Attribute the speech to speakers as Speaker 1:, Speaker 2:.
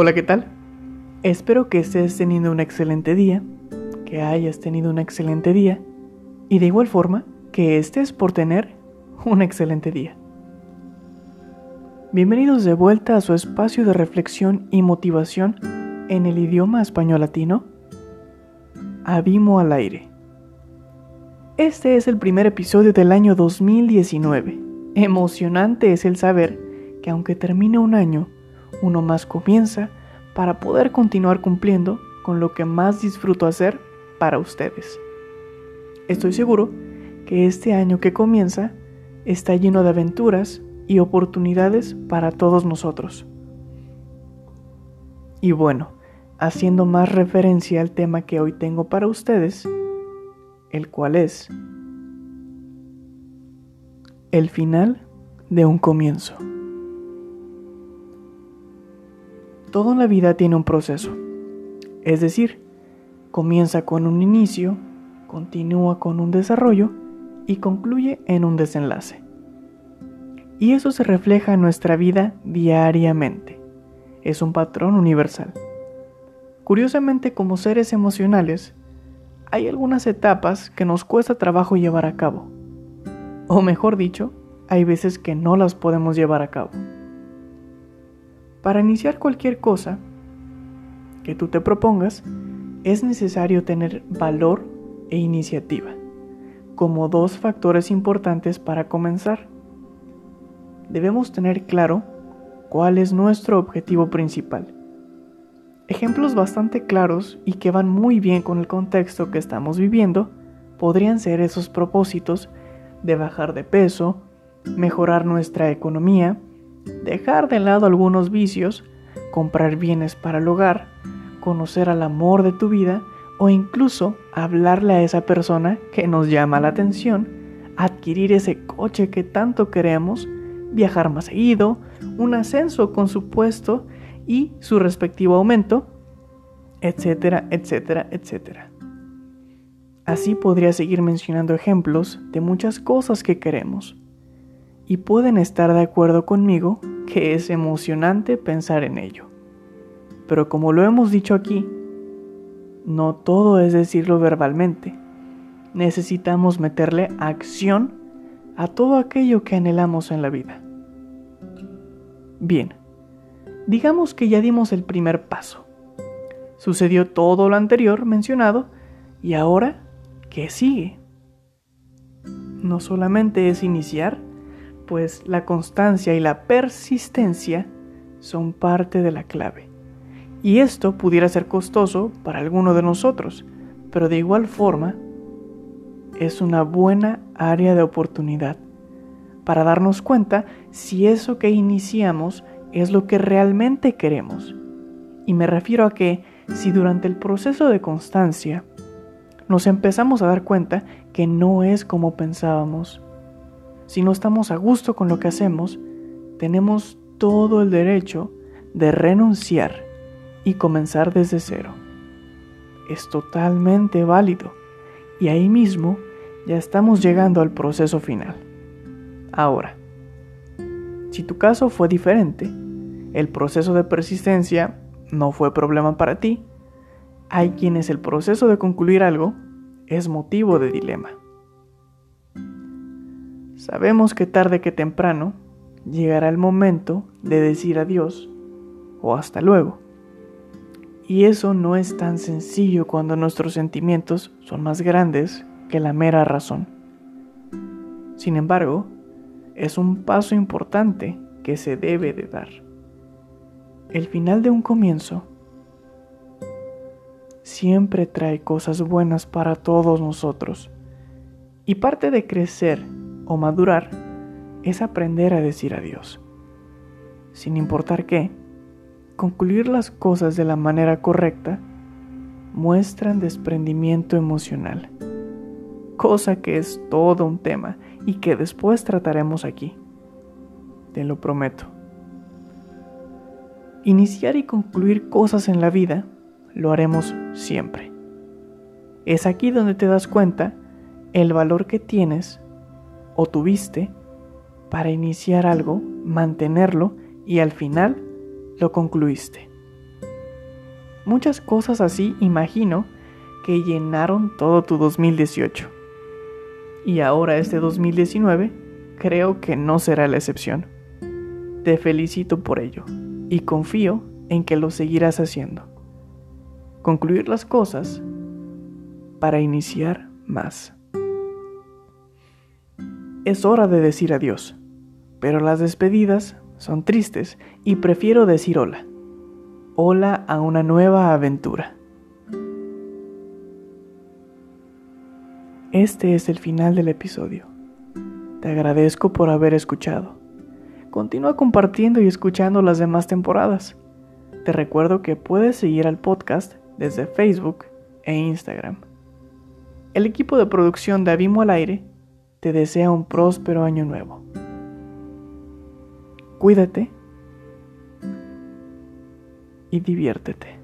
Speaker 1: Hola, ¿qué tal? Espero que estés teniendo un excelente día, que hayas tenido un excelente día y de igual forma que estés por tener un excelente día. Bienvenidos de vuelta a su espacio de reflexión y motivación en el idioma español latino, Abimo al aire. Este es el primer episodio del año 2019. Emocionante es el saber que aunque termine un año, uno más comienza para poder continuar cumpliendo con lo que más disfruto hacer para ustedes. Estoy seguro que este año que comienza está lleno de aventuras y oportunidades para todos nosotros. Y bueno, haciendo más referencia al tema que hoy tengo para ustedes, el cual es el final de un comienzo. Todo en la vida tiene un proceso, es decir, comienza con un inicio, continúa con un desarrollo y concluye en un desenlace. Y eso se refleja en nuestra vida diariamente. Es un patrón universal. Curiosamente, como seres emocionales, hay algunas etapas que nos cuesta trabajo llevar a cabo. O mejor dicho, hay veces que no las podemos llevar a cabo. Para iniciar cualquier cosa que tú te propongas, es necesario tener valor e iniciativa como dos factores importantes para comenzar. Debemos tener claro cuál es nuestro objetivo principal. Ejemplos bastante claros y que van muy bien con el contexto que estamos viviendo podrían ser esos propósitos de bajar de peso, mejorar nuestra economía, dejar de lado algunos vicios, comprar bienes para el hogar, conocer al amor de tu vida o incluso hablarle a esa persona que nos llama la atención, adquirir ese coche que tanto queremos, viajar más seguido, un ascenso con su puesto y su respectivo aumento, etcétera, etcétera, etcétera. Así podría seguir mencionando ejemplos de muchas cosas que queremos y pueden estar de acuerdo conmigo que es emocionante pensar en ello. Pero como lo hemos dicho aquí, no todo es decirlo verbalmente. Necesitamos meterle acción a todo aquello que anhelamos en la vida. Bien, digamos que ya dimos el primer paso. Sucedió todo lo anterior mencionado y ahora, ¿qué sigue? No solamente es iniciar, pues la constancia y la persistencia son parte de la clave. Y esto pudiera ser costoso para alguno de nosotros, pero de igual forma es una buena área de oportunidad para darnos cuenta si eso que iniciamos es lo que realmente queremos. Y me refiero a que si durante el proceso de constancia nos empezamos a dar cuenta que no es como pensábamos, si no estamos a gusto con lo que hacemos, tenemos todo el derecho de renunciar y comenzar desde cero. Es totalmente válido y ahí mismo ya estamos llegando al proceso final. Ahora, si tu caso fue diferente, el proceso de persistencia no fue problema para ti, hay quienes el proceso de concluir algo es motivo de dilema. Sabemos que tarde que temprano llegará el momento de decir adiós o hasta luego. Y eso no es tan sencillo cuando nuestros sentimientos son más grandes que la mera razón. Sin embargo, es un paso importante que se debe de dar. El final de un comienzo siempre trae cosas buenas para todos nosotros. Y parte de crecer o madurar es aprender a decir adiós. Sin importar qué, concluir las cosas de la manera correcta muestran desprendimiento emocional, cosa que es todo un tema y que después trataremos aquí. Te lo prometo. Iniciar y concluir cosas en la vida lo haremos siempre. Es aquí donde te das cuenta el valor que tienes o tuviste para iniciar algo, mantenerlo y al final lo concluiste. Muchas cosas así imagino que llenaron todo tu 2018. Y ahora este 2019 creo que no será la excepción. Te felicito por ello y confío en que lo seguirás haciendo. Concluir las cosas para iniciar más. Es hora de decir adiós, pero las despedidas son tristes y prefiero decir hola. Hola a una nueva aventura. Este es el final del episodio. Te agradezco por haber escuchado. Continúa compartiendo y escuchando las demás temporadas. Te recuerdo que puedes seguir al podcast desde Facebook e Instagram. El equipo de producción de Abimo al Aire te desea un próspero año nuevo. Cuídate y diviértete.